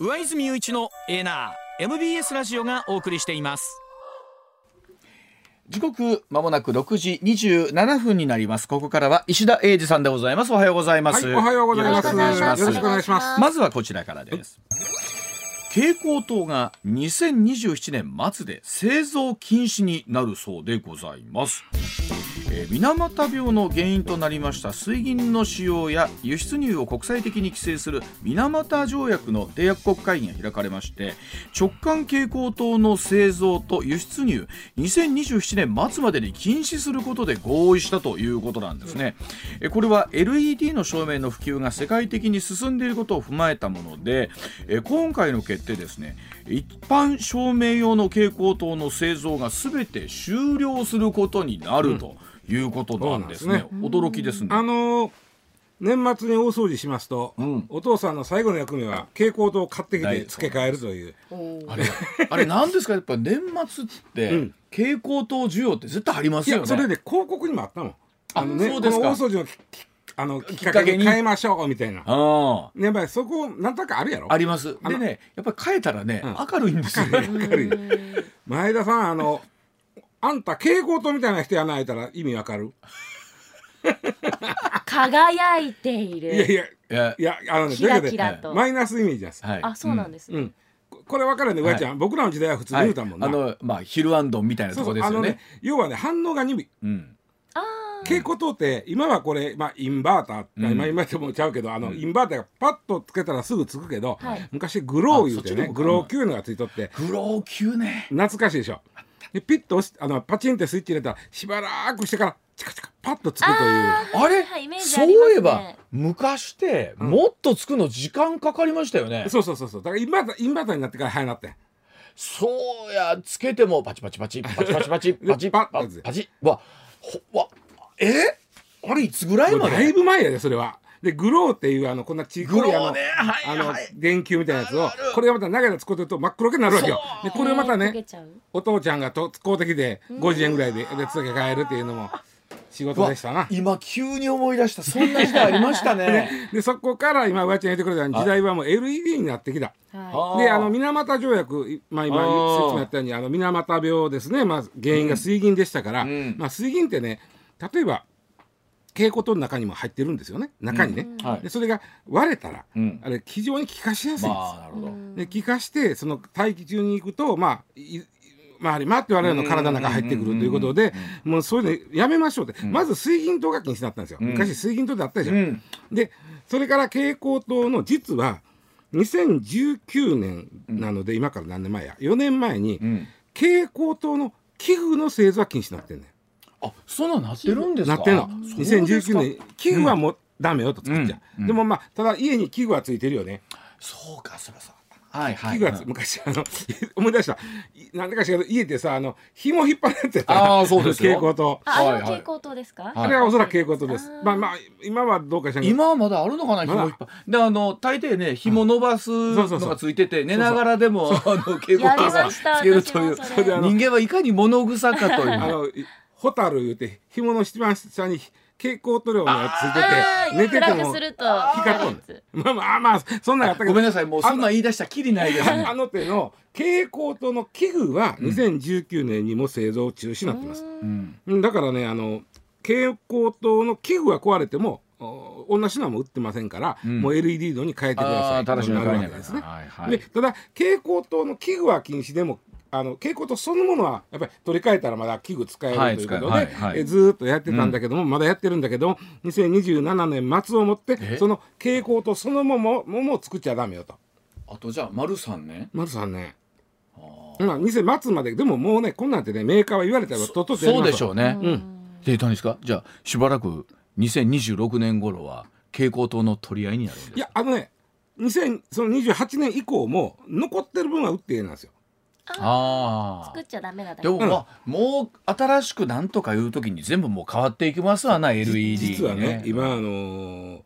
上泉雄一のエナー MBS ラジオがお送りしています。時刻まもなく6時27分になります。ここからは石田英二さんでございます。おはようございます、はい、おはようございます。よろしくお願いします。よろしくお願いします。まずはこちらからです。蛍光灯が2027年末で製造禁止になるそうでございます、えー、水俣病の原因となりました水銀の使用や輸出入を国際的に規制する水俣条約の締約国会議が開かれまして直感蛍光灯の製造と輸出入2027年末までに禁止することで合意したということなんですね、え、これは LED の照明の普及が世界的に進んでいることを踏まえたもので、え、今回の決定ですね一般照明用の蛍光灯の製造がすべて終了することになると。いうことなんですね。うん、驚きですね。あのー、年末に大掃除しますと、うん、お父さんの最後の役目は蛍光灯を買ってきて付け替えるという。あれ、あれなんですか？やっぱ年末って、うん、蛍光灯需要って絶対ありますよね。それで広告にもあったの。あのね、そうですか大掃除のあのきっかけに変えましょうみたいな。あね、やっぱりそこなんとかあるやろ。あります。でね、やっぱり変えたらね、明るいんですよね。明るい。前田さんあのあんた蛍光灯みたいな人やないたら意味わかる？輝いている。いやいやいやいやあのねキラキラとマイナスイメージです。はい、あそうなんです、ね、うん。これ分からんね、上ちゃん、僕らの時代は普通に言うたもんな。あのまあヒルアンドンみたいなとこですよね。要はね反応が鈍い。うん。蛍光灯って今はこれ、まあ、インバーター、うん、今今でもちゃうけどあの、うん、インバーターがパッとつけたらすぐつくけど、はい、昔グロー言うてねグロー級のがついとってグロー級ね懐かしいでしょ？でピッと押しあのパチンってスイッチ入れたらしばらくしてからチカチカパッとつくという。あれ、はいね、そういえば昔ってもっとつくの時間かかりましたよね、うん、そうそうそうそう。だから今今だになってから早なって。そうやつけてもパチパチパチパチパチパチ パチパチパチパチわわえ？あれいつぐらいまで？だいぶ前やでそれは。でグローっていうあのこんなちっこいあの,、ねはいはい、あの電球みたいなやつをこれがまた長いの使ってると真っ黒けになるわけよ。でこれをまたねお父ちゃんがと使うてきて50円ぐらいでで付け替えるっていうのも仕事でしたな。今急に思い出した。そんな時代ありましたね。でそこから今上ちゃん言ってくれたように時代はもう LED になってきた。はい、であの水俣条約、まあ、今説明あったようにあの水俣病ですね、まあ、原因が水銀でしたから、うん、まあ、水銀ってね例えば蛍光灯の中にも入ってるんですよね。中にね、うん。はい、でそれが割れたら、うん、あれ非常に気化しやすいんです、まあ、なるほど。で気化してその大気中に行くとまあ回り回って我々の体の中入ってくるということでもうそういうのやめましょうって、うん、まず水銀灯が禁止になったんですよ、昔水銀灯であったでしょ、でそれから蛍光灯の実は2019年なので、今から何年前や？4年前に、蛍光灯の器具の製造は禁止になってんねんあ、そんななってるんですか？なってんの。2019年器具はもうダメよと作っちゃう。うん、でもまあただ家に器具はついてるよね。そうか、そうそう。はいはい、器具は昔あの 思い出した。なんでかしら家でさあの紐引っ張られてた。ああそうです蛍光灯。あ、はいはい、蛍光灯ですか？あれはおそらく蛍光灯です。まあまあ今はどうかしら今はまだあるのかな紐引っ張。であの大抵ね紐伸ばすのがついてて寝ながらでもあの蛍光灯がつけるという人間はいかに物臭かという。あのホタル言うて紐の一番下に蛍光塗料がついてて寝てても光っとんまあまあまあそんなんやったけどごめんなさいもうそんなん言い出したきりないです、ね、あの手の蛍光灯の器具は2019年にも製造中止になってます、うん、だからねあの蛍光灯の器具が壊れても同じのも売ってませんから、うん、もう LED のに変えてください。ただしなるですね。はいはい、でただ蛍光灯の器具は禁止でもあの蛍光灯そのものはやっぱり取り替えたらまだ器具使える、はい、ということで、はいはい、えずっとやってたんだけども、うん、まだやってるんだけど2027年末をもってその蛍光灯そのものもも作っちゃダメよと。あとじゃあ丸三年丸三年まあ2000末まででももうねこんなんてねメーカーは言われたらとっとそうでしょうね。うん、で何ですかじゃあしばらく2026年頃は蛍光灯の取り合いになるんですいやあのね2000その28年以降も残ってる分は売ってええなんですよ。あ作っちゃダメなだでも、まあもう新しくなんとかいう時に全部もう変わっていきますわな LED 実はね今あのー、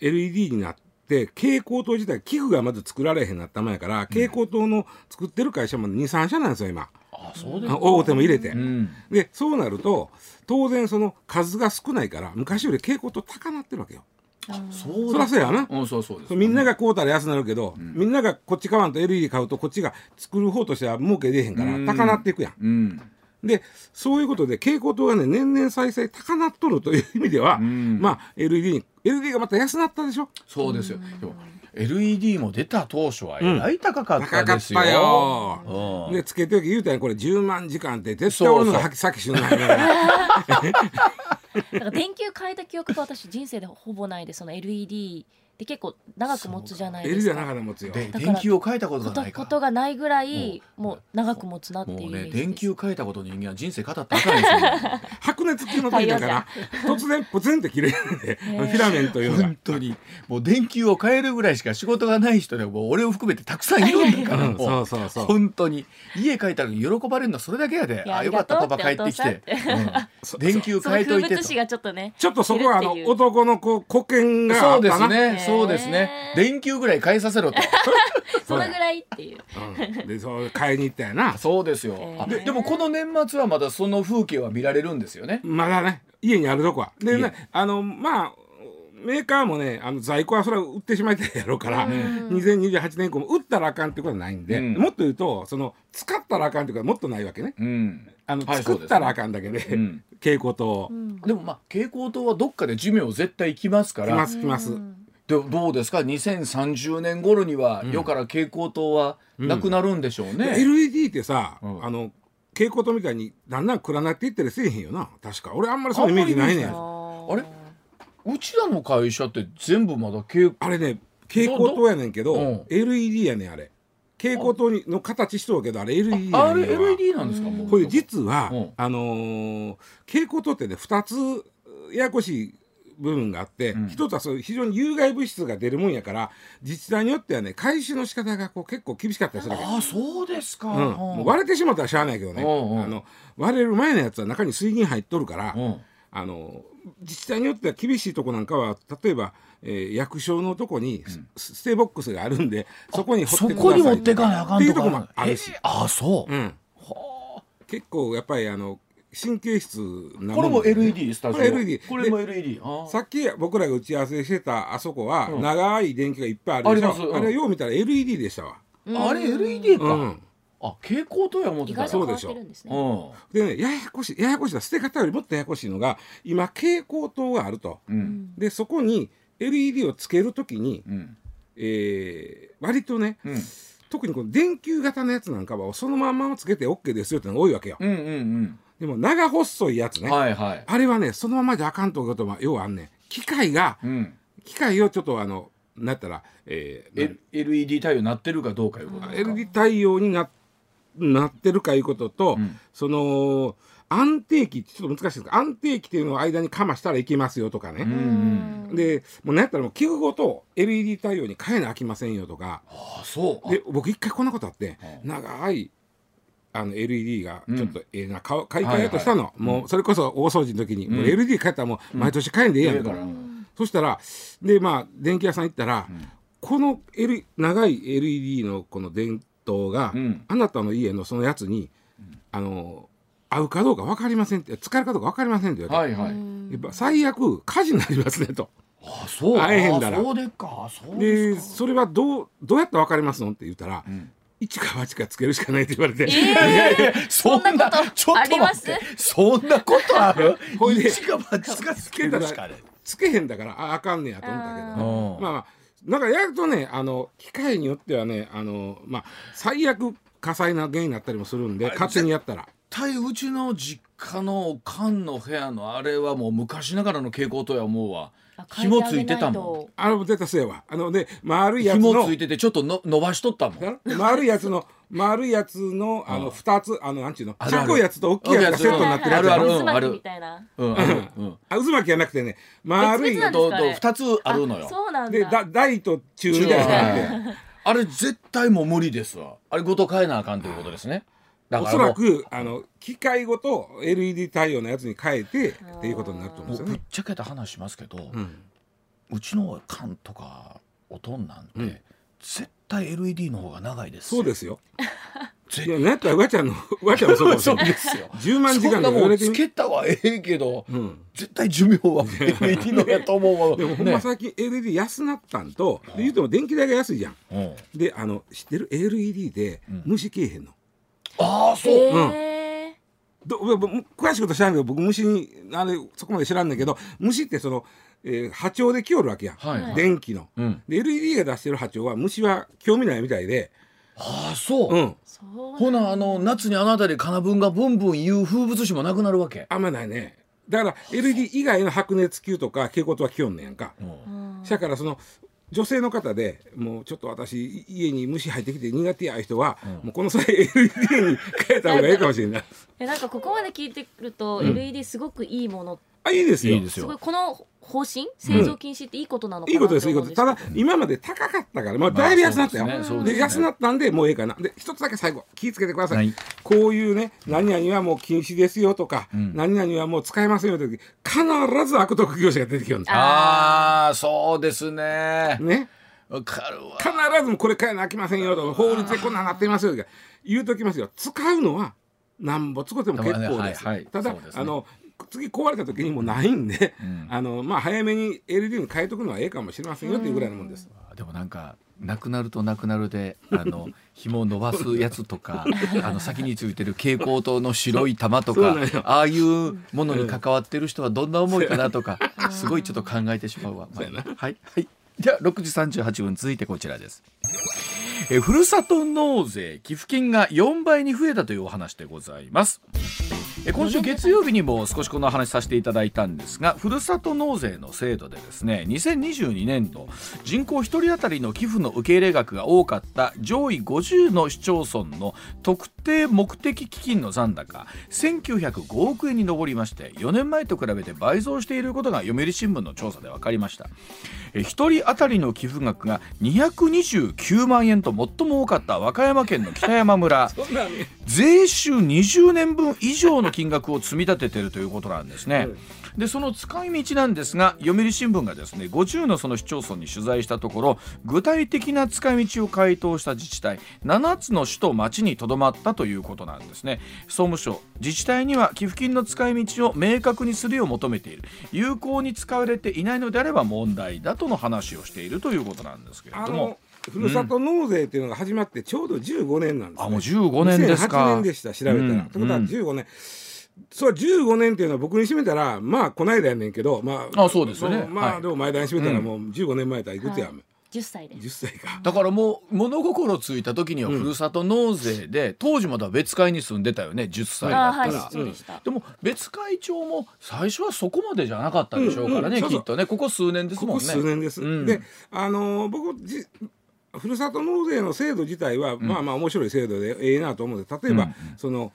LED になって蛍光灯自体器具がまず作られへんなったから、蛍光灯の作ってる会社も23社なんですよ今。あそうです大手も入れて、うん、でそうなると当然その数が少ないから昔より蛍光灯高なってるわけよ。そうそらそうやな。うんそうそうです。みんなが買うたら安なるけど、みんながこっち買わんと LED 買うとこっちが作る方としては儲け出えへんからうん。高なっていくやん。うん。でそういうことで蛍光灯がね年々再生高なっとるという意味では、ん。まあ LED に LED がまた安なったでしょ？そうですよ。でも LED も出た当初はえらい高かった高かっですよ、たよ。うん。でつけておき言うたらこれ10万時間って絶対俺の先死ぬないから だから電球変えた記憶が私人生でほぼないでその LED って結構長く持つじゃないですか。く持つよ。でだから電球を変えたことがことないことがないぐらいもう長く持つなっていうねイメージです。電球変えたことの人間は人生語ったらあかんですよ。白熱系の時だから突然ポツンって切れる。んでフィラメントいうのが。本。当に。もう電球を変えるぐらいしか仕事がない人でもう俺を含めてたくさんいるんだからそうそうそう。本当に。家帰ったのに喜ばれるのはそれだけやで。いやあよかったパパ帰ってきて。電球変えといてちょっとね。ちょっとそこはあの男の子保険がそうであったな。すね。へーそうですね。電球ぐらい変えさせろと。そのぐらいっていう。うん。でそう買いに行ったよな。そうですよ、へー。ででもこの年末はまだその風景は見られるんですよね。まだね。家にあるとこは。で家。ねあのまあメーカーもねあの在庫はそれは売ってしまいたいやろうから、2028年以降も売ったらあかんってことはないんで、うん。もっと言うとその使ったらあかんってことはもっとないわけね。うん。あのはい作ったらあかんだけで、うん。蛍光灯でもまあ蛍光灯はどっかで寿命絶対きますから。来ます来ます。でどうですか？2030年頃には世から蛍光灯はなくなるんでしょうね、LED ってさ、うん。あの蛍光灯みたいにだんだん暗なっていったりせえへんよな。確か。俺あんまりそういうイメージないね。んああれ？うちらの会社って全部まだ蛍あれね蛍光灯やねんけどどうん。LED やねんあれ。蛍光灯にの形しとるけどあれ LED やあれ LED なんですか？これ実は、うん。あのー蛍光灯ってね2つややこしい部分があって、ん。一つはそういう非常に有害物質が出るもんやから自治体によってはね回収の仕方がこう結構厳しかったりするわけ。ああそうですか、うん、もう割れてしまったらしゃあないけどね、あの割れる前のやつは中に水銀入っとるから、うん。あの自治体によっては厳しいとこなんかは例えば、えー役所のとこにス,、ステボックスがあるんでそこに掘そってくださいこに持ってかなあかんっていうとこもあるし、あそう、うん、結構やっぱりあの神経質なこれもんで LED スタジオ？これ LED これも LED あさっき僕らが打ち合わせしてたあそこはうん。長い電気がいっぱいあるでしょ、うん。あれよう見たら LED でしたわ、ああれ LED か、うん、あ蛍光灯や思ってた。意外と変わってるんですね。うでねややこしいややこしいな。捨て方よりもっとややこしいのが今蛍光灯があると。んうん。でそこに LED をつけるときに、うん。えー割とね、うん。特にこの電球型のやつなんかはそのまんまつけて OK ですよってのが多いわけよ、うんうんでも長細いやつね、うんはいはい。あれはねそのままじゃあかんということは要はあんねん。機械がうん。機械をちょっとあのなったら、えー LED 対応になってるかどうかいうことか？LED 対応にななってるかいうことと、ん。その安定期ちょっと難しいです。安定期っていうのを間にかましたらいけますよとかね、うんでもうなんやったらもう器具ごと LED 対応に変えなあきませんよとか。あそう。で僕一回こんなことあって長いあの LED がちょっとええな買う買い替えようとしたの、もうそれこそ大掃除の時に、もう LED 変えたらもう毎年変えんでええやんか。ら。そしたらでまあ電気屋さん行ったら、この、L、長い LED のこの電灯が、うん。あなたの家のそのやつに、あの合うかどうか分かりませんって使えるかどうか分かりませんって言われて、はいはい。やっぱ最悪火事になりますねと。あそう。会えへんだら。あそうでっか。そうでですか。それはどうどうやって分かりますのって言ったら、ん一か八かつけるしかないって言われて、そんなそんなことちょっとあります？待ってそんなことある？ほいで。一か八かつけるしかねつけへんだからああかんねやと思ったけどあー。まあまあなんかやるとねあの機械によってはねあのまあ最悪火災な原因になったりもするんで勝手にやったら。絶対うちの実家の缶の部屋のあれはもう昔ながらの蛍光灯や思うわ。あ紐ついてたもあれも出たせいわあので丸いんやつの紐ついててちょっとの伸ばしとったもん。丸いやつの丸いやつのあの二つあのなんちゅうの？ちっこいやつと大きいやつがセットになってるやつ。あるある。みたいな。うんある。うんあ渦巻きじゃなくてね丸いと二つあるのよそうなんだ。でだ大と中みたいなのがあれ絶対もう無理ですわ。あれごと変えなあかんということですね。だおそからくあの機械ごと LED 対応のやつに変えてっていうことになると思うんですよね。ちゃけた話しますけど、ううんちの缶とかおとんなんて、絶対 LED の方が長いですよそうですよ。いや、なんやったら、わちゃんの、わちゃんもそうかもしれない。ですよ10万時間そんなもんつ。けたはええけど、うん絶対寿命は LED のやと思うわ でも、ほんま最近 LED 安なったんと、で言うても電気代が安いじゃん。うんで、あの、知ってる？LED で虫けえへんの。ああそう、えどぼぼ詳しいこと知らんけど僕虫にあれそこまで知らんねんけど虫ってその、えー波長で来よるわけやん、はいはい。電気の、うん。で LED が出してる波長は虫は興味ないみたいで、ああそう、うん、そうほなあの夏にあの辺り金分がブンブン言う風物詩もなくなるわけ、あんまないね。だから LED 以外の白熱球とか蛍光灯は来よんねやんか、うん。だからその女性の方でもうちょっと私い家に虫入ってきて苦手や人は、もうこの際 LED に変えた方がいいかもしれない。えなんかここまで聞いてくると、LED すごくいいものあいいですよ。いいですよ。すごいこの方針？製造禁止っていいことなのかいいなことですいいこと。ですただ今まで高かったからまあだいぶ安なったよ、まあですね。ね。安なったんでもうええかな。で一つだけ最後気ぃつけてください、はい。こういうね何々はもう禁止ですよとか、ん。何々はもう使えませんよという時必ず悪徳業者が出てきるんですああそうですね。ね。わかるわ。必ずこれ買えなあきませんよとか法律でこんなんなってますよとか言うときますよ。使うのはなんぼ使っても結構です、はいはい。ただ、ね。あの次壊れた時にもうないんで、んあのまあ早めに LED に変えとくのはええかもしれませんよっていうぐらいのもんです。でもなんかなくなるとなくなるであの 紐を伸ばすやつとか あの先についてる蛍光灯の白い玉とかああいうものに関わってる人はどんな思いかなとか すごいちょっと考えてしまうわ。まあはいはい。では6時38分続いてこちらです。えふるさと納税寄付金が4倍に増えたというお話でございます。え今週月曜日にも少しこの話させていただいたんですがふるさと納税の制度でですね2022年度人口1人当たりの寄付の受け入れ額が多かった上位50の市町村の特定目的基金の残高1905億円に上りまして4年前と比べて倍増していることが読売新聞の調査で分かりましたえ1人当たりの寄付額が229万円と最も多かった和歌山県の北山村。税収20年分以上の金額を積み立てているということなんですね。でその使い道なんですが読売新聞がですね50のその市町村に取材したところ具体的な使い道を回答した自治体7つの市と町にとどまったということなんですね。総務省自治体には寄付金の使い道を明確にするよう求めている。有効に使われていないのであれば問題だとの話をしているということなんですけれあども。のふるさと納税っていうのが始まってちょうど15年なんです、ね、あもう15年ですか。2008年でした調べたら、うん。ってことはうん。15年、そう15年っていうのは僕に占めたらまあこないだやねんけどまああそうですよね。まあ、はい。でも前田に占めたらもう15年前やったらいくつや、はい。10歳です。10歳か。だからもう物心ついた時にはふるさと納税で、当時まだ別会に住んでたよね10歳だあはいったら。そうでした、でも別会長も最初はそこまでじゃなかったでしょうからね、うんうんそうそう。きっとね。ここ数年ですここもんね。数年です、うん。であのー僕じふるさと納税の制度自体は、まあまあ面白い制度でええなと思うんで例えば、うんその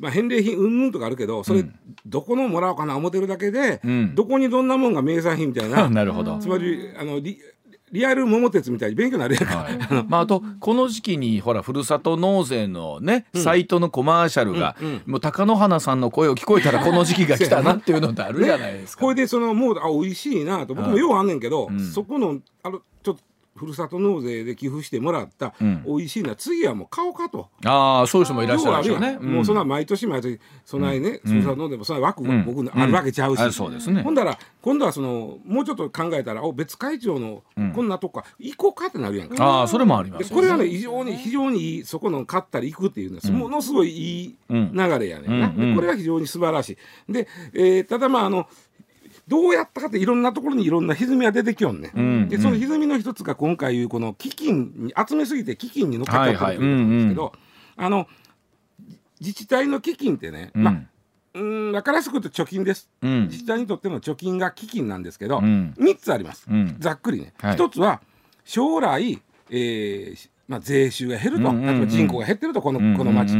まあ、返礼品うんぬんとかあるけどそれ、うんどこのもらおうかな思ってるだけで、うん。どこにどんなもんが名産品みたいななるほど。つまりあのリリアル桃鉄みたいに勉強になるやんか、はい、まああとこの時期にほらふるさと納税のね、サイトのコマーシャルが、うん。うん。もう貴乃花さんの声を聞こえたらこの時期が来たなっていうのってあるじゃないですか。これでそのもうあ美味しいなと僕もようあんねんけど、ん。そこのあのふるさと納税で寄付してもらった、うん。美味しいな次はもう買おうかと。ああそういう人もいらっしゃるでしょうね。要はあるやん。もうそんな毎年毎年そんなにね、うん。ふるさと納税もそんな枠がうん。僕のあるわけちゃうし、あそうですね。ほんだら今度はそのもうちょっと考えたらお別会長のうん。こんなとこか行こうかってなるやんか。ああそれもありまですよね。これはね非常に非常にいいそこの買ったり行くっていうのは、ものすごいいいうん。流れやねんな、これは非常に素晴らしい。で、えーただまああのどうやったかっていろんなところにいろんな歪みが出てきよんね、うんでその歪みの一つが今回いうこの基金に集めすぎて基金に乗っかっちゃってるということなんですけど、あの自治体の基金ってね、うん。まあうーん分かりやすく言うと貯金です、うん。自治体にとっての貯金が基金なんですけど、うん。3つあります、うん。ざっくりね、はい一つは将来、えーまあ、税収が減ると、例えば人口が減ってるとこの,、この町、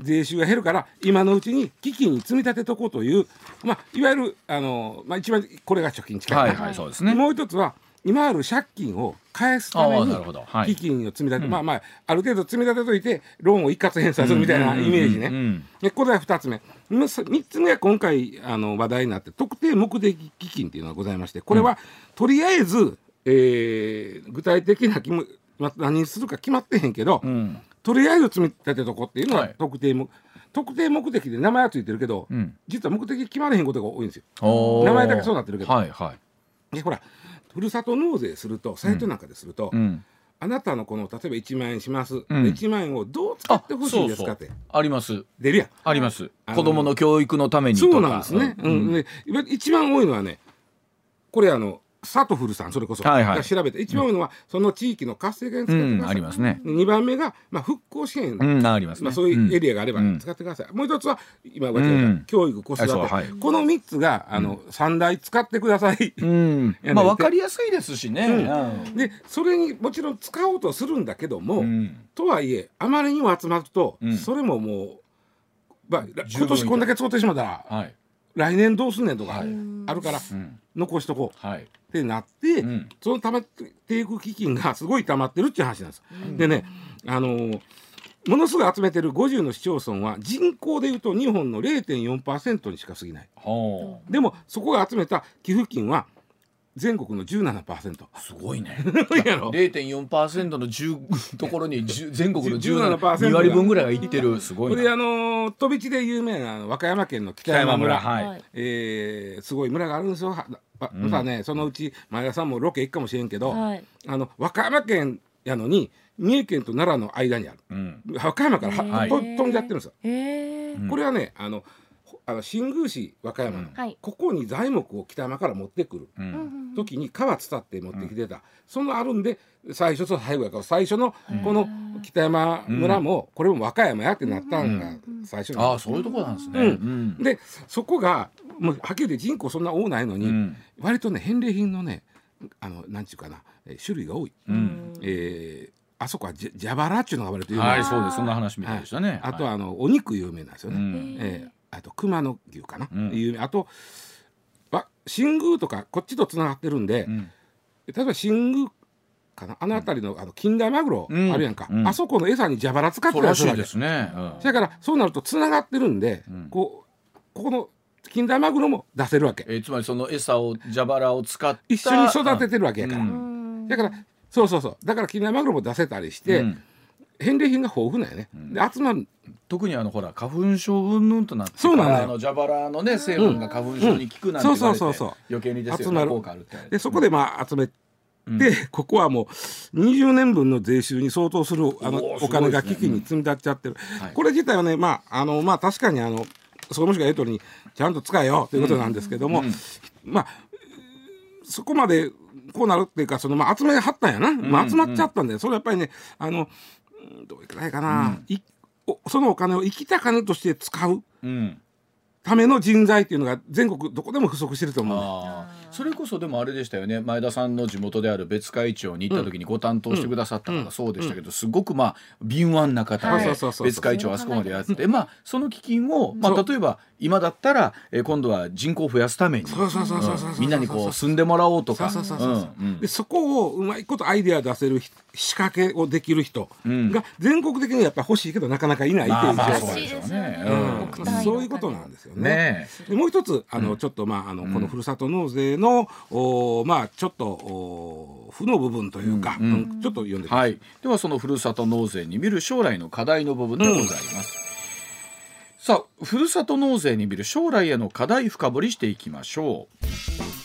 税収が減るから今のうちに基金に積み立てとこうという、まあ、いわゆるあの、まあ、一番これが貯金近い。な、はいはいそうですね。もう一つは今ある借金を返すために基金を積み立て、まあまあある程度積み立てといてローンを一括返済するみたいなイメージね。でこれが2つ目。3つ目は今回あの話題になって特定目的基金っていうのがございましてこれは、とりあえず、えー具体的なまあ、何するか決まってへんけど、うん。とりあえず積み立てとこっていうのははい。特定目、特定目的で名前はついてるけど、うん。実は目的決まれへんことが多いんですよ。名前だけそうなってるけど。はいはい。でほらふるさと納税するとサイトなんかですると、うん。あなたのこの例えば1万円します、うん。で1万円をどう使ってほしいんですかってあります。出るやん。あります。子供の教育のためにそうなんですね。うん。で一番多いのはねこれあのサトフルさんそれこそ、はいはい。が調べて一番多いのは、その地域の活性化に使ってください。うんありますね。2番目が、まあ、復興支援、うんありますね。まあ、そういうエリアがあればうん。使ってください、もう一つは今言われた、うん。教育子育て、はい。この3つがあの、三大使ってください、うん。まあわかりやすいですしね。うん。でそれにもちろん使おうとするんだけども、うん。とはいえあまりにも集まると、うん。それももう、まあ、今年こんだけ使ってしまったらはい来年どうすんねんとかはいあるから、うん。残しとこう。はい。ってなって、うん。その溜まっていく基金がすごい溜まってるっていう話なんです。でねあのーものすごい集めてる50の市町村は人口でいうと日本の0.4%にしか過ぎない。はでもそこが集めた寄付金は全国の17%。あすごいね。やろ。0.4%の10 ところに10全国の17% 17割分ぐらいがいってる。すごいな。これあのー飛び地で有名な和歌山県の北山村。北はい。えーすごい村があるんですよ。はあまたねそのうち前田さんもロケ行くかもしれんけど、はい。あの和歌山県やのに三重県と奈良の間にある。うん。和歌山から飛んじゃってるんですよ。これはねあのほあの新宮市和歌山の、はい。ここに材木を北山から持ってくるうん。時に川伝って持ってきてた、そのあるんで最初と最後やから最初のこの北山村も、これも和歌山やってなったんが最初なんですああそういうところなんですね。うん。うん。でそこがもうはっきり言って人口そんな多ないのに、うん。割とね返礼品のねあのなんちゅうかなえー種類が多い、うん。えーあそこはじ蛇腹っていうのが割と有名はいそうです。そんな話みたいでしたね。あとははあのお肉有名なんですよね、うん。えーあと熊の牛かな、うん。あとわ新宮とかこっちとつながってるんで、うん。例えば新宮かな？あの辺りのあの近代マグロうん。あるやんか、うん。あそこの餌に蛇腹使ってそうらしいですね。うんだからそうなるとつながってるんで、うん。こうここの近代マグロも出せるわけ。えーつまりその餌を蛇腹を使った。一緒に育ててるわけやから、うん。だからそうそうそう。だから近代マグロも出せたりして、うん返礼品が豊富なんやね、で集まる。特にあのほら花粉症云々となってそうなのよあの蛇腹のね成分が花粉症に効くなんて言われて、うん。そうそうそうそう。余計にですよ。ね効果あるって。でそこでまあ集めて、うん。ここはもう20年分の税収に相当するあのお金がすごいですね。基金に積み立っちゃってる、はい。これ自体はねまああのまあ確かにあの総務省が言う通りにちゃんと使えよということなんですけども、うんまあそこまでこうなるっていうかそのまあ集めはったんやな、まあ、集まっちゃったんで、それやっぱりねあのうんどういくらいかな、いおそのお金を生きた金として使ううん。ための人材っていうのが全国どこでも不足してると思う。それこそでもあれでしたよね。前田さんの地元である別会長に行った時にご担当してくださった方そうでしたけどすごくまあ敏腕な方はい。で別会長あそこまでやってまあその基金をまあ例えば今だったらえー今度は人口を増やすためにそうそうそうそうそうみんなにこう住んでもらおうとかそうそうそうそううんうんでそこをうまいことアイデア出せるひ仕掛けをできる人が全国的にやっぱ欲しいけどなかなかいないっていう状態そういうことなんですよね。ねでもう一つあの、ちょっとまああの、このふるさと納税のおまあちょっとお負の部分というか、うんうんちょっと読んではい、ではそのふるさと納税に見る将来の課題の部分でございます、さあふるさと納税に見る将来への課題深掘りしていきましょう。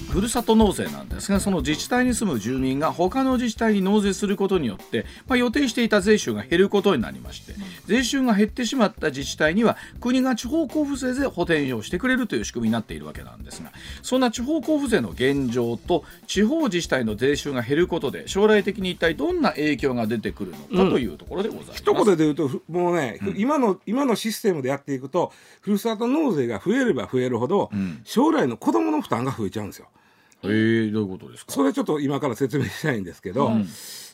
ふるさと納税なんですがその自治体に住む住民が他の自治体に納税することによって、まあ、予定していた税収が減ることになりまして税収が減ってしまった自治体には国が地方交付税で補填をしてくれるという仕組みになっているわけなんですがそんな地方交付税の現状と地方自治体の税収が減ることで将来的に一体どんな影響が出てくるのかというところでございます。一言で言うとふもうね、今の今のシステムでやっていくとふるさと納税が増えれば増えるほど、ん将来の子どもの負担が増えちゃうんですよ。えー、どういうことですか？それちょっと今から説明したいんですけど、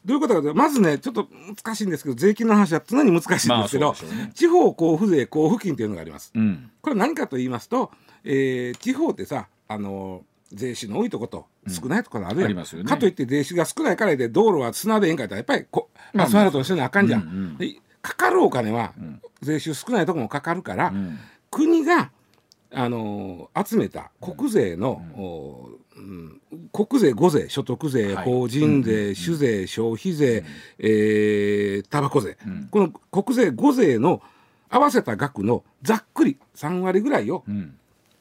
どういうことかというとまずねちょっと難しいんですけど税金の話は常に難しいんですけど、ね。地方交付税交付金というのがあります。うん。これ何かと言いますと、えー地方ってさあの税収の多いとこと少ないところあるやん、ありますよね。かといって税収が少ないからで道路は砂でええんかったらやっぱりこまあアスファルトにせなあかんじゃん。うんうんでかかるお金は、税収少ないとこもかかるから、ん。国があの集めた国税の、おうん国税五税所得税、はい。法人税、酒税消費税、えー、タバコ税、この国税五税の合わせた額のざっくり3割ぐらいをうん。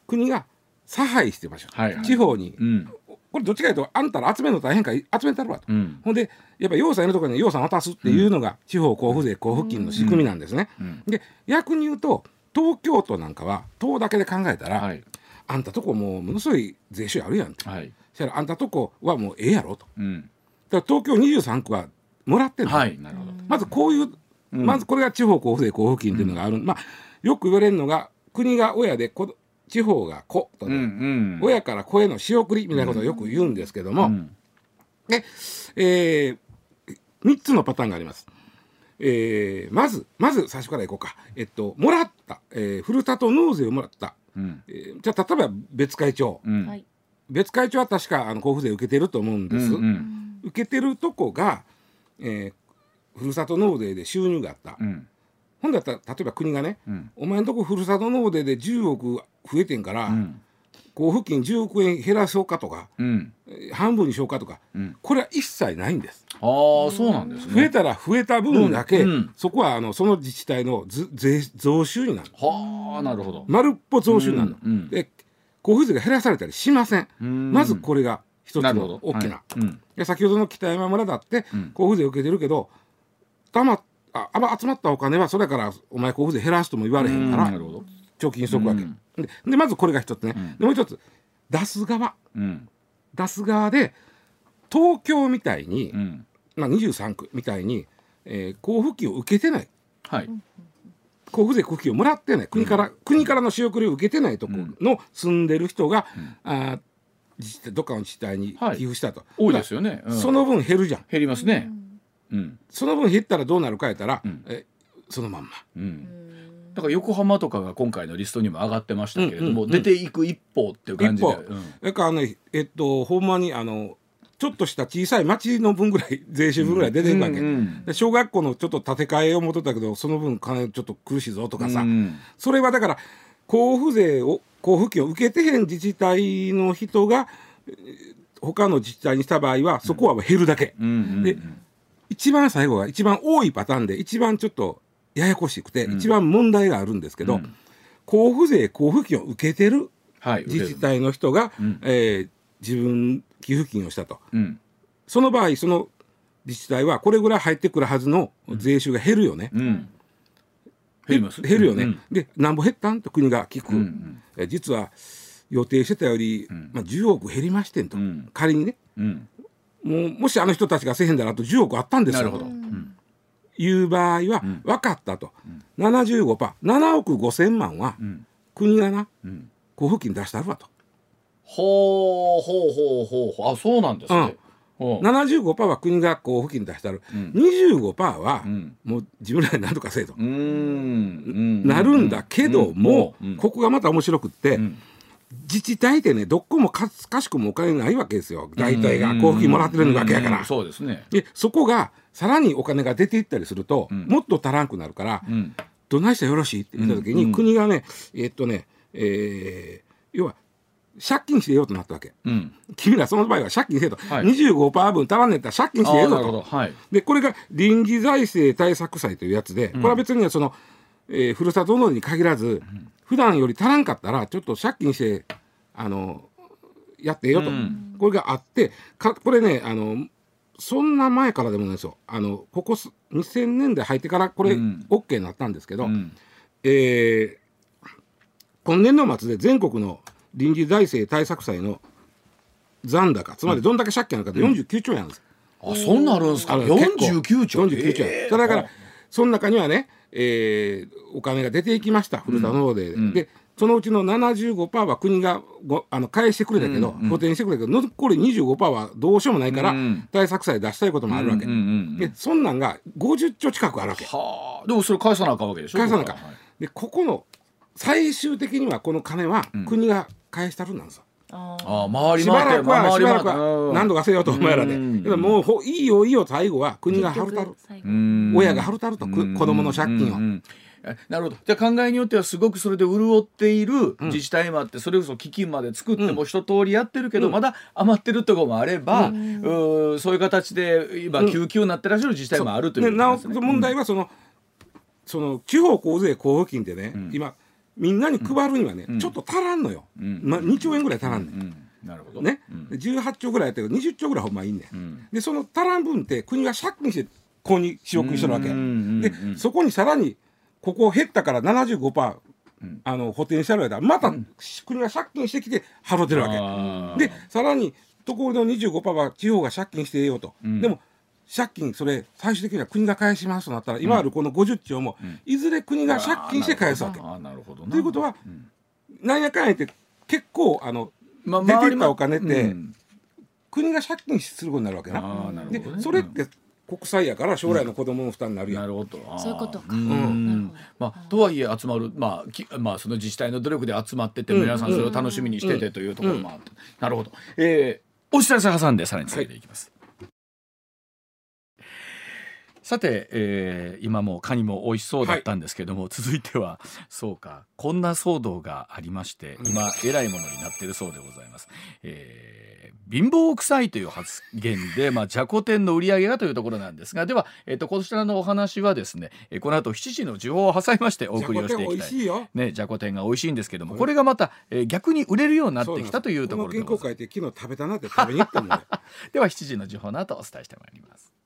国が差配してましょう、はいはい。地方に、うん。これどっちかというとあんたら集めるの大変か集めたるわと、うん。ほんでやっぱ要塞のところに要塞渡すっていうのが地方交付税交付金の仕組みなんですね。うん。で逆に言うと東京都なんかは党だけで考えたら、はい。あんたとこもうものすごい税収あるやんって。はい。そしたらあんたとこはもうええやろと。うん。だから東京23区はもらってんの、はいなるほど。まずこういう、まずこれが地方交付税交付金っていうのがある、まあよく言われるのが国が親でこ地方が子とね、うんうん。親から子への仕送りみたいなことをよく言うんですけども、うん。で、えー、3つのパターンがあります。えーまずまず最初からいこうか、えっと、もらった、えーふるさと納税をもらった、うん。えーじゃあ例えば別会長、うん。はい。別会長は確かあの交付税受けてると思うんです、うんうん受けてるとこが、えーふるさと納税で収入があった、うん。ほんだったら例えば国がね、うん。お前んとこふるさと納税で10億増えてんから、うん交付金10億円減らそうかとか、うん。えー半分にしようかとか、うん。これは一切ないんです。ああそうなんですね。増えたら増えた分だけ、うんうん。そこはあのその自治体のず税増収になる。はあなるほど。丸っぽ増収になるの、で交付税が減らされたりしません、うん。まずこれが一つの大きな、はい。先ほどの北山村だってうん。交付税受けてるけどたまああま集まったお金はそれからお前交付税減らすとも言われへんからなるほど貯金しとくわけ、うん。ででまずこれが一つね、ん。でもう一つ。出す側。うん。出す側で東京みたいに、うん。まあ、23区みたいに、えー交付金を受けてない。はい。交付税交付金をもらってない。国から、国からの仕送りを受けてないとこの住んでる人が、あー自治体どっかの自治体にはい。寄付したと、多いですよね。うん。その分減るじゃん。減りますね。うん。その分減ったらどうなるかやったら、ん。えそのまんま。うんだから横浜とかが今回のリストにも上がってましたけれども、うんうんうん。出ていく一歩っていう感じで、一歩だからねえっとほんまにあのちょっとした小さい町の分ぐらい税収分ぐらい出ていくわけ、うんうんで小学校のちょっと建て替えを求めたけどその分金ちょっと苦しいぞとかさ、うんそれはだから交付税を交付金を受けてへん自治体の人がえー他の自治体にした場合はそこは減るだけ、うんうん。で一番最後が一番多いパターンで一番ちょっとややこしくて、一番問題があるんですけど、うん。交付税交付金を受けてるはい自治体の人が、うん。えー自分寄付金をしたと。うん。その場合その自治体はこれぐらい入ってくるはずの税収が減るよね、うん。減ります？減るよね、うん。でなんぼ減ったん？と国が聞く、え実は予定してたより、ん。まあ、10億減りましてんと、うん。仮にね。うん。もうもしあの人たちがせえへんだらあと10億あったんですよ。なるほど、うんいう場合は、ん。分かったと、75%7 億5千万はうん。国がなうん。交付金出したるわと、ほうほうほうほうほう。あそうなんですね、ほう75%は国が交付金出したる、うん。25%は、うん。もう自分らで何とかせえと、なるんだけども、うん。ここがまた面白くって、うん。自治体ってねどこもかつかしくもお金ないわけですよ。大体が交付金もらってるわけやから、うん。そうですね。でそこがさらにお金が出ていったりすると、ん。もっと足らんくなるから、うん。どないしたらよろしいって言った時に、うん。国がねえーっとね、えー要は借金してようとなったわけ。うん。君らその場合は借金せえと、はい。25%分足らんねったら借金してええぞあーなるほど。と。はい。でこれが臨時財政対策債というやつで、これは別にはその、えーふるさと納税に限らず、普段より足らんかったらちょっと借金してあのやってええよと、うん。これがあってかこれねあのそんな前からでもないですよ。あのここす2000年代入ってからこれうん。OK になったんですけど、うん。えー今年度末で全国の臨時財政対策債の残高つまりどんだけ借金あるかって49兆円あるんです。あそんなるんですか？あの結構49兆49兆円、えー。だからその中にはね、えーお金が出ていきました。ふるさと納税で、ん。でそのうちの75%は国がごあの返してくれたけど、うんうん補填してくれたけど残り25%はどうしようもないから、うん対策債出したいこともあるわけ、うんうんうんうんでそんなんが50兆近くあるわけ。はあ。でもそれ返さなあかんわけでしょ返さなあかん。ここははい。でここの最終的にはこの金は国が返したるんなんですよ、あ回りしば回ってらくはし回り回って。ばらくは何とかせよとお前らで、もうほいいよいいよ最後は国が結はるたる親がはるたると子供の借金を なるほど。じゃあ考えによってはすごくそれで潤っている自治体もあって、それこそ基金まで作っても一通りやってるけど、うん。まだ余ってるところもあれば、うーそういう形で今救急になってらっしゃる自治体もあるというでなおことですね。問題はその、その地方交税交付金ってね、今みんなに配るにはね、ちょっと足らんのよ、ん。まあ、2兆円ぐらい足らんねん、うん。なるほど。ね、うん。で18兆ぐらいやったけど20兆ぐらいほんまいいねん、ん。でその足らん分って国が借金してここに仕送りしてるわけ、でそこにさらにここ減ったから75%、あの補填してある間また国が借金してきて払ってるわけ、でさらにところの25%は地方が借金してええよと、ん。でも借金それ最終的には国が返しますとなったら、今あるこの50兆も、いずれ国が借金して返すわけ。あーなるほどな。ということは、なんやかんやって結構あの、まあ出てきたお金って、うん。国が借金することになるわけな。あーなるほどね。でそれって国債やから将来の子供の負担になるやん。なるほど。そういうことかんうんまあとはいえ集まるまあきまあその自治体の努力で集まってて、皆さんそれを楽しみにしててというところもあって、なるほど。えー、お知らせ挟んでさらに続けていきます。さて、えー今もカニも美味しそうだったんですけども、続いてはそうかこんな騒動がありまして今えらいものになっているそうでございます。えー貧乏臭いという発言で、まあ、じゃこ天の売り上げがというところなんですがでは、えー、とこちらのお話はですね、えーこの後7時の時報を挟みましてお送りをしていきたい。じゃこ天美味しいよ。ね、じゃこ天が美味しいんですけどもこれがまた、えー逆に売れるようになってきたというところでございます原稿書いて昨日食べたなって食べに行ったもんね。では7時の時報の後お伝えしてまいります。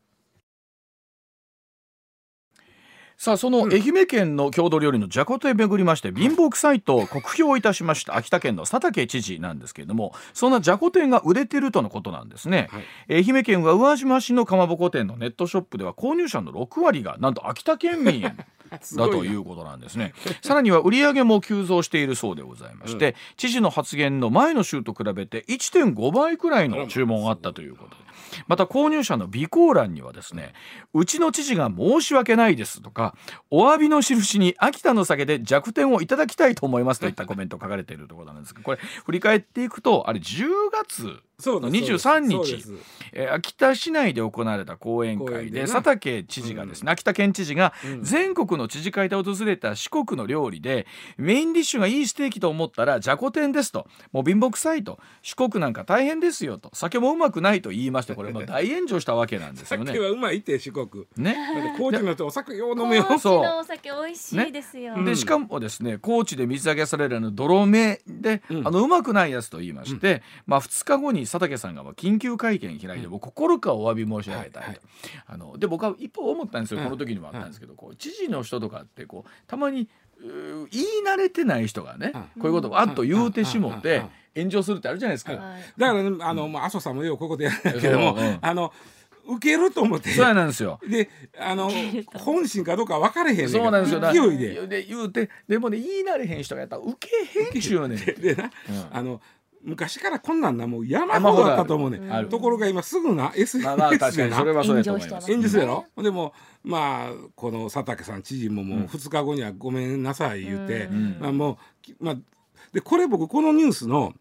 さあその愛媛県の郷土料理のじゃことへ巡りまして貧乏臭いと酷評いたしました秋田県の佐竹知事なんですけれどもそんなじゃこ天が売れてるとのことなんですね、はい。愛媛県は宇和島市のかまぼこ店のネットショップでは購入者の6割がなんと秋田県民だということなんですね。さらには売り上げも急増しているそうでございまして、知事の発言の前の週と比べて1.5倍くらいの注文があったということで。また購入者の備考欄にはですね「うちの知事が申し訳ないです」とか「お詫びの印に秋田の酒で弱点をいただきたいと思います」といったコメントが書かれているところなんですがこれ振り返っていくとあれ10月のそうです。23日。えー秋田市内で行われた講演会で佐竹知事がですね、秋田県知事がうん。全国の知事会で訪れた四国の料理でメインディッシュがいいステーキと思ったらじゃこ天ですと。もう貧乏くさいと。四国なんか大変ですよと。酒もうまくないと言いましてこれもう大炎上したわけなんですよね。酒。はうまいって四国。ね。高知の人お酒よう。飲むよ。高知のお酒美味しいですよ。でしかもですね高知で水揚げされるあの泥目で、うん。あのうまくないやつと言いまして、まあ、2日後に佐竹さんがまあ緊急会見開いて、もう心からお詫び申し上げたいと、はいはい。あので僕は一歩思ったんですよ、うん。この時にもあったんですけど、こう知事の人とかってこうたまに言い慣れてない人がね、うん。こういうことをあっと言うてしもって炎上するってあるじゃないですか。はいだからねあのまあ麻生さんもようここでやるけどもあの受けると思って。そうなんですよ。であの本心かどうか分かれへんねんそうなんですよ。勢いで。で言うてでもね言い慣れへん人がやったら受けへんちゅうねん。でな、うん。あの昔からこんなんなもう山ほどあったと思うねある。ところが今すぐな SNS まあまあ確かにそれはそうやと思います。炎上し演説やろ、でもまあこの佐竹さん知事ももう2日後にはごめんなさい言うて、ん。まあもうきまあでこれ僕このニュースの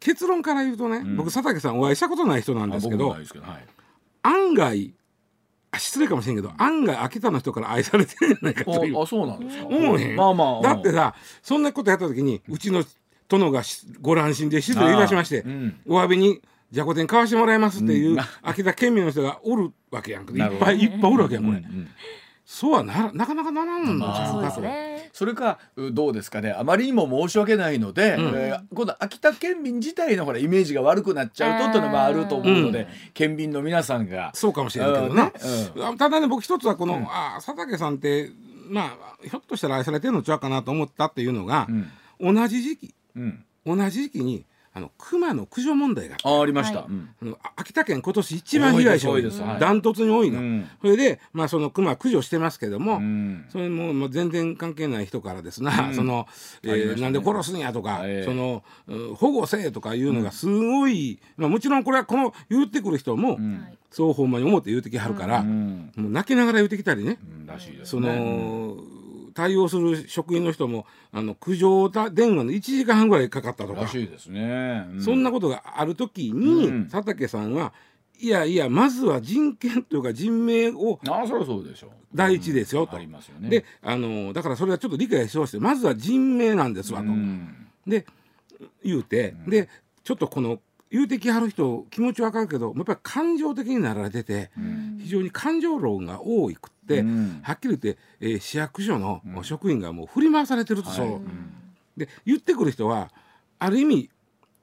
結論から言うとね、ん。僕佐竹さんお会いしたことない人なんあですけどはい。案外あ失礼かもしれんけど案外秋田の人から愛されてるんじゃないかという。あ、あそうなんですか。思うへん。まあまあ。だってさそんなことやった時にうちの殿がしご乱心で失礼いたしまして、うん。お詫びにじゃこ天買わしてもらいますっていう秋田県民の人がおるわけやんか。いっぱいいっぱいおるわけやんこれ、うんうん。そうはならなかなかならんのですね。それかうどうですかね。あまりにも申し訳ないので、えー今度秋田県民自体のほらイメージが悪くなっちゃうとっていうのもあると思うので、うん。県民の皆さんが。そうかもしれんけどな、うんあただね僕一つはこの、あ佐竹さんってまあひょっとしたら愛されてるのちゃうかなと思ったっていうのがう、ん。同じ時期うん同じ時期にあの熊の駆除問題がありました、はい。秋田県今年一番被害者多い多いです多いです。はい。ダントツに多いの、うん。それでまあその熊駆除してますけども、うん。それもまあ全然関係ない人からですな、その、えありましたね。ーなんで殺すんやとか、ええそのうん保護せえとかいうのがすごい、まあ、もちろんこれはこの言ってくる人も、そうほんまに思って言うてきはるから、うん。もう泣きながら言うてきたりね、うん。らしいですそねの、対応する職員の人もあの苦情電話の1時間半ぐらいかかったとか、らしいですね、うそんなことがある時に、うん。佐竹さんはいやいやまずは人権というか人命をああそそうでしょう。第一ですよと。ありますよね。であのだからそれはちょっと理解してほしい。まずは人命なんですわと。うん。で言うて、でちょっとこの言うてきはる人気持ちわかるけどやっぱり感情的になられてて、非常に感情論が多くって、うん。はっきり言って、えー市役所の職員がもう振り回されてると、そう。で言ってくる人はある意味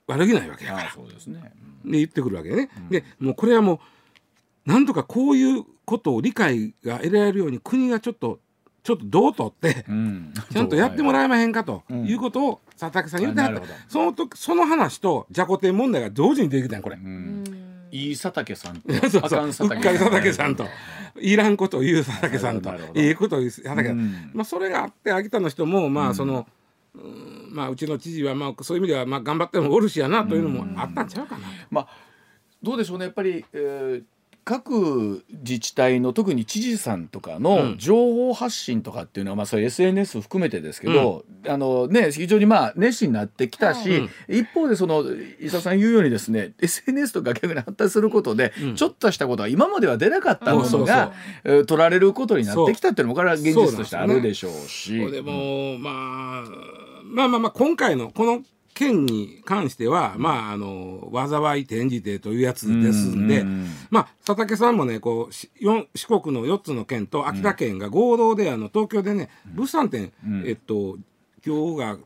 悪気ないわけやから。ですね。で言ってくるわけね。でもうこれはもうなんとかこういうことを理解が得られるように国がちょっとちょっとどう取って、うん。ちゃんとやってもらえまへんかとうんい。うことを佐竹さん言ってはったその時その話とじゃこ天問題が同時に出てきたんこれ。うん。いい佐竹さんと そうあかんそううっかり佐竹さんと。いらんことを言う佐竹さんと。いいことを言う佐竹さん、うん。まあ、それがあって秋田の人もまあその、うんまあ、うちの知事はまあそういう意味ではまあ頑張ってもおるしやなというのもあったんちゃうかな。まあどうでしょうね。やっぱり、えー各自治体の特に知事さんとかうのん。情報発信とかっていうのは、まあ、それ SNS 含めてですけど、あのね、非常にまあ熱心になってきたし、うん。一方でその伊佐さん言うようにですね SNS とか逆に発達することで、うん。ちょっとしたことが今までは出なかったものが、えー取られることになってきたっていうのもこれは現実としてあるでしょうし。そうでも、まあ、まあまあまあ今回のこの件に関しては、まああの災い転じてというやつですんで、うんまあ佐竹さんもねこうし四四国の4つの県と秋田県が合同で、あの東京でね物産展、ん。えっと今日が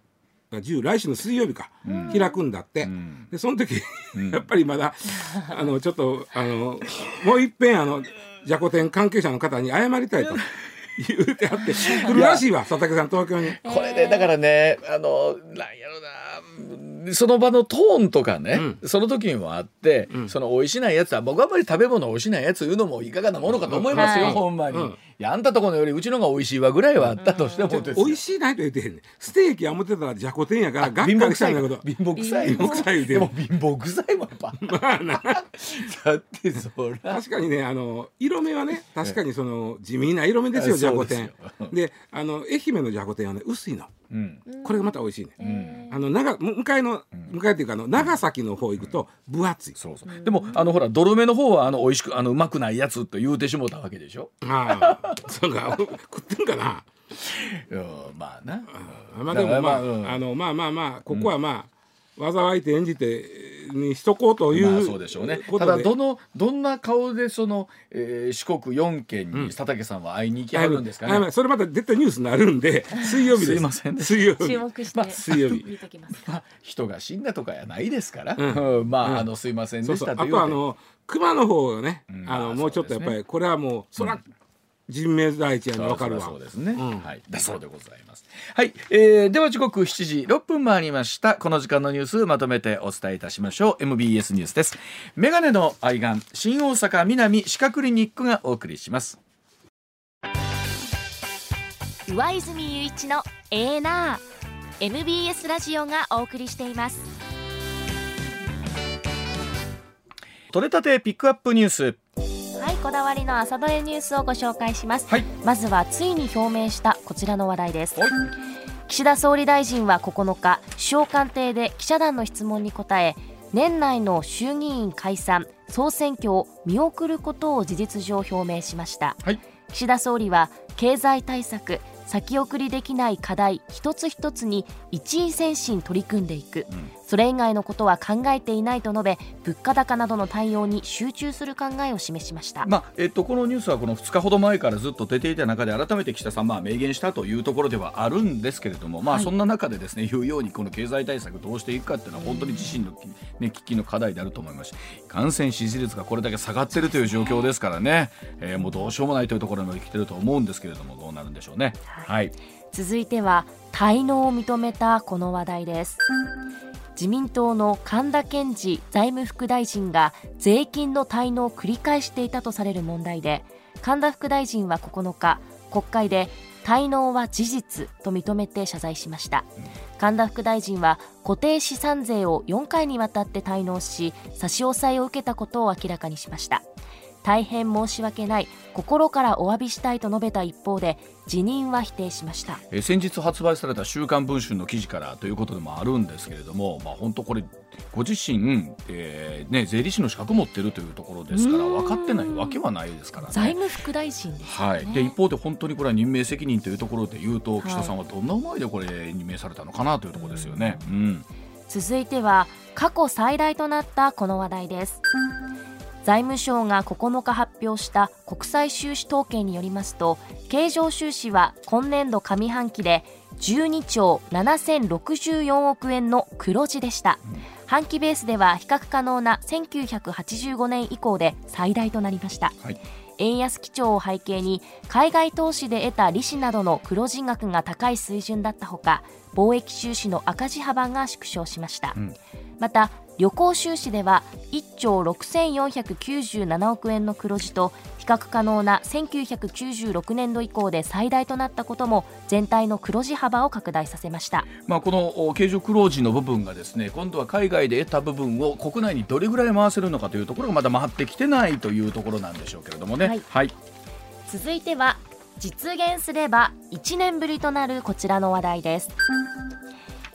が10来週の水曜日か、開くんだって、ん。でその時、やっぱりまだあのちょっとあのもういっぺんあのじゃこ天関係者の方に謝りたいと言うてあって来るらしいわ佐竹さん東京に。これでだからねあのなんやろなその場のトーンとかね、その時にもあって、その美味しないやつは僕はあんまり食べ物美味しないやつ言うのもいかがなものかと思いますよ、はい。ほんまに、うん。いやあんたとこのよりうちのが美味しいわぐらいはあったとしても美味しいないと言ってへんねん。ステーキは思ってたらじゃこ天やからがっかりしたんだけど貧乏臭い。貧乏臭いでも貧乏臭いもやっぱ。まあな。だってそら。確かにねあの色目はね確かにその地味な色目ですよえじゃこ天。であの愛媛のじゃこ天はね薄いの。うんこれがまた美味しいね、えあの長む向かいの向かいっていうかあの長崎の方行くと分厚い、そうそう。でもあのほらドルメの方はあの美味しくあのうまくないやつと言うてしもうたわけでしょ？ああそうか。食ってんかな？うん。まあな。まあでもまあ、うん。あのまあまあまあここはまあ、災いて演じてにしとこうという、まあそうでしょうね。ことで。ただどのどんな顔でその、えー四国4県に佐竹さんは会いに行きはるんですかね？はいそれまた絶対ニュースになるんで 水曜日です。すいませんね。水曜日。注目して、水曜日。見ときますまあ人が死んだとかやないですから。うん。うんまあ、うん。あのすいませんそうそうあで。したというとあの熊の方がね、うん。あのあもうちょっとやっぱりこれはもうそら人命第一やの分かるわ。そうですね、うん。はい。だそうでございます。はい、えー、では時刻7時6分回りました。この時間のニュースまとめてお伝えいたしましょう。MBS ニュースです。メガネの愛玩新大阪南歯科クリニックがお送りします。上泉雄一のエーナー。MBS ラジオがお送りしています。取れたてピックアップニュースはいこだわりの朝どれニュースをご紹介します、はい。まずはついに表明したこちらの話題です。はい。岸田総理大臣は9日首相官邸で記者団の質問に答え年内の衆議院解散総選挙を見送ることを事実上表明しました、はい。岸田総理は経済対策先送りできない課題一つ一つに一位先進取り組んでいく、それ以外のことは考えていないと述べ物価高などの対応に集中する考えを示しました、まあえっと、このニュースはこの2日ほど前からずっと出ていた中で改めて岸田さん、まあ、明言したというところではあるんですけれども、まあ、そんな中でですね言うようにこの経済対策どうしていくかっていうのは本当に自身の、ね、危機の課題であると思いますし感染支持率がこれだけ下がっているという状況ですからね、えーもうどうしようもないというところまで来てると思うんですけれどもどうなるんでしょうね。はい、続いては滞納を認めたこの話題です自民党の神田健治財務副大臣が税金の滞納を繰り返していたとされる問題で神田副大臣は9日国会で滞納は事実と認めて謝罪しました。神田副大臣は固定資産税を4回にわたって滞納し差し押さえを受けたことを明らかにしました。大変申し訳ない。心からお詫びしたいと述べた一方で辞任は否定しました。え先日発売された「週刊文春」の記事からということでもあるんですけれども、まあ、本当これご自身、えーね、税理士の資格持ってるというところですから分かってないわけはないですからね。財務副大臣です、ね、はい、で一方で本当にこれは任命責任というところで言うと、岸田さんはどんな思いでこれ任命されたのかなというところですよね。うん、続いては過去最大となったこの話題です。財務省が9日発表した国際収支統計によりますと経常収支は今年度上半期で12兆7064億円の黒字でした、半期ベースでは比較可能な1985年以降で最大となりました、はい、円安基調を背景に海外投資で得た利子などの黒字額が高い水準だったほか貿易収支の赤字幅が縮小しました、うん、また旅行収支では1兆6497億円の黒字と比較可能な1996年度以降で最大となったことも全体の黒字幅を拡大させました、まあ、この経常黒字の部分がですね今度は海外で得た部分を国内にどれぐらい回せるのかというところがまだ回ってきてないというところなんでしょうけれどもね。はい、はい、続いては実現すれば1年ぶりとなるこちらの話題です。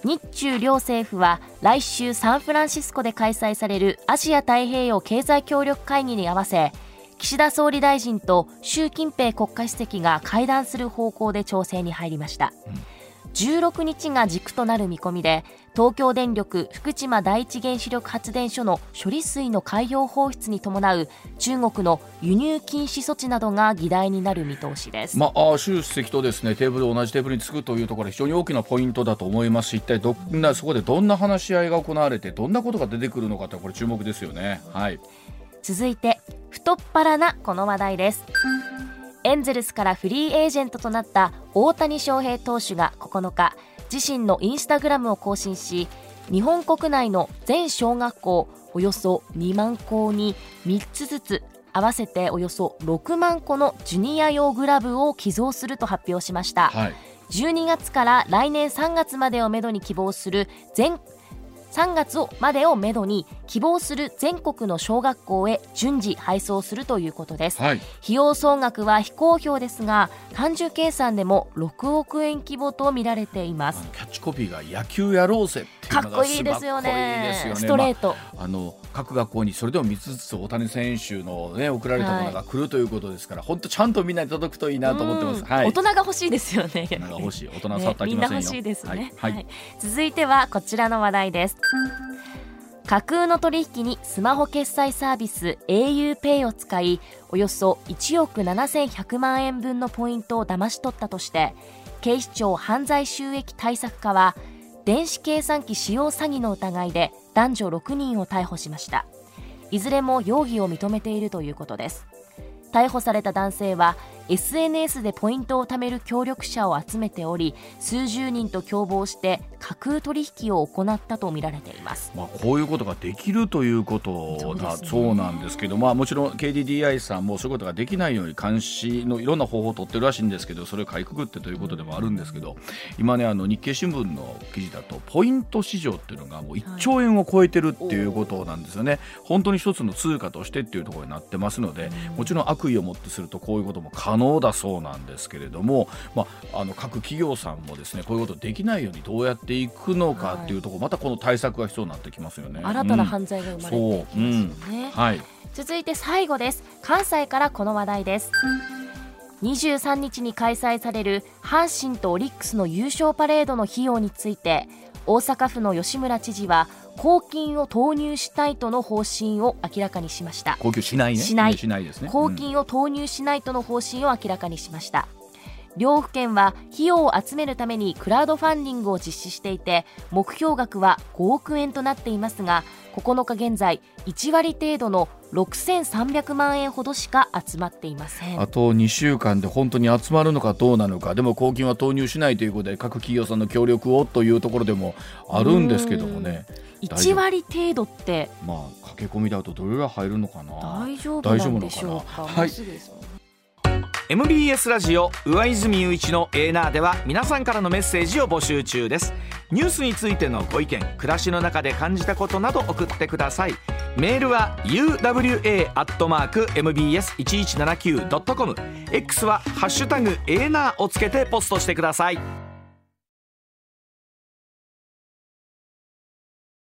日中両政府は来週サンフランシスコで開催されるアジア太平洋経済協力会議に合わせ岸田総理大臣と習近平国家主席が会談する方向で調整に入りました、うん。16日が軸となる見込みで東京電力福島第一原子力発電所の処理水の海洋放出に伴う中国の輸入禁止措置などが議題になる見通しです、まあ、習主席とですねテーブル同じテーブルにつくというところは非常に大きなポイントだと思いますし一体どんなそこでどんな話し合いが行われてどんなことが出てくるのかとこれ注目ですよね。はい、続いて太っ腹なこの話題です。エンゼルスからフリーエージェントとなった大谷翔平投手が9日自身のインスタグラムを更新し日本国内の全小学校およそ2万校に3つずつ合わせておよそ6万個のジュニア用グラブを寄贈すると発表しました、はい、12月から来年3月までをめどに希望する全3月をまでをめどに希望する全国の小学校へ順次配送するということです、はい、費用総額は非公表ですが単純計算でも6億円規模と見られています。キャッチコピーが野球やろうぜかっこいいですよね、ね、ストレート、まあ、あの各学校にそれでも3つずつ大谷選手のね送られたものが来るということですから、本、当、ちゃんとみんなに届くといいなと思ってます、はい、大人が欲しいですよね大人が欲しい大人は触ってきませんよ、ね、みんな欲しいですね、はい、はい、続いてはこちらの話題です。架空の取引にスマホ決済サービス auPay を使いおよそ1億7100万円分のポイントを騙し取ったとして警視庁犯罪収益対策課は電子計算機使用詐欺の疑いで男女6人を逮捕しました。いずれも容疑を認めているということです。逮捕された男性は SNS でポイントを貯める協力者を集めており数十人と共謀して架空取引を行ったとみられています、まあ、こういうことができるということだそう,、なんですけど、まあ、もちろん KDDI さんもそういうことができないように監視のいろんな方法を取ってるらしいんですけどそれをかいくぐってということでもあるんですけど今ねあの日経新聞の記事だとポイント市場っていうのがもう1兆円を超えてるっていうことなんですよね、はい、本当に一つの通貨としてっていうところになってますのでもちろん悪意を持ってするとこういうことも可能だそうなんですけれども、まあ、あの各企業さんもですねこういうことできないようにどうやっていくのかっていうところ、はい、またこの対策が必要になってきますよね。新たな犯罪が生まれてきますよね、うん。う。ん、はい、続いて最後です。関西からこの話題です。23日に開催される阪神とオリックスの優勝パレードの費用について大阪府の吉村知事は公金を投入したいとの方針を明らかにしました。公金しないね。しない。しないですね。公金を投入しないとの方針を明らかにしました、両府県は費用を集めるためにクラウドファンディングを実施していて目標額は5億円となっていますが9日現在1割程度の6300万円ほどしか集まっていません。あと2週間で本当に集まるのかどうなのか。でも公金は投入しないということで各企業さんの協力をというところでもあるんですけどもね1割程度って。まあ駆け込みだとどれぐらい入るのかな。大丈夫なんでしょうか？はい。MBS ラジオ上泉雄一のエーナーでは皆さんからのメッセージを募集中です。ニュースについてのご意見暮らしの中で感じたことなど送ってください。メールは uwa.mbs1179.com X は「ハッシュタグエーナー」をつけてポストしてください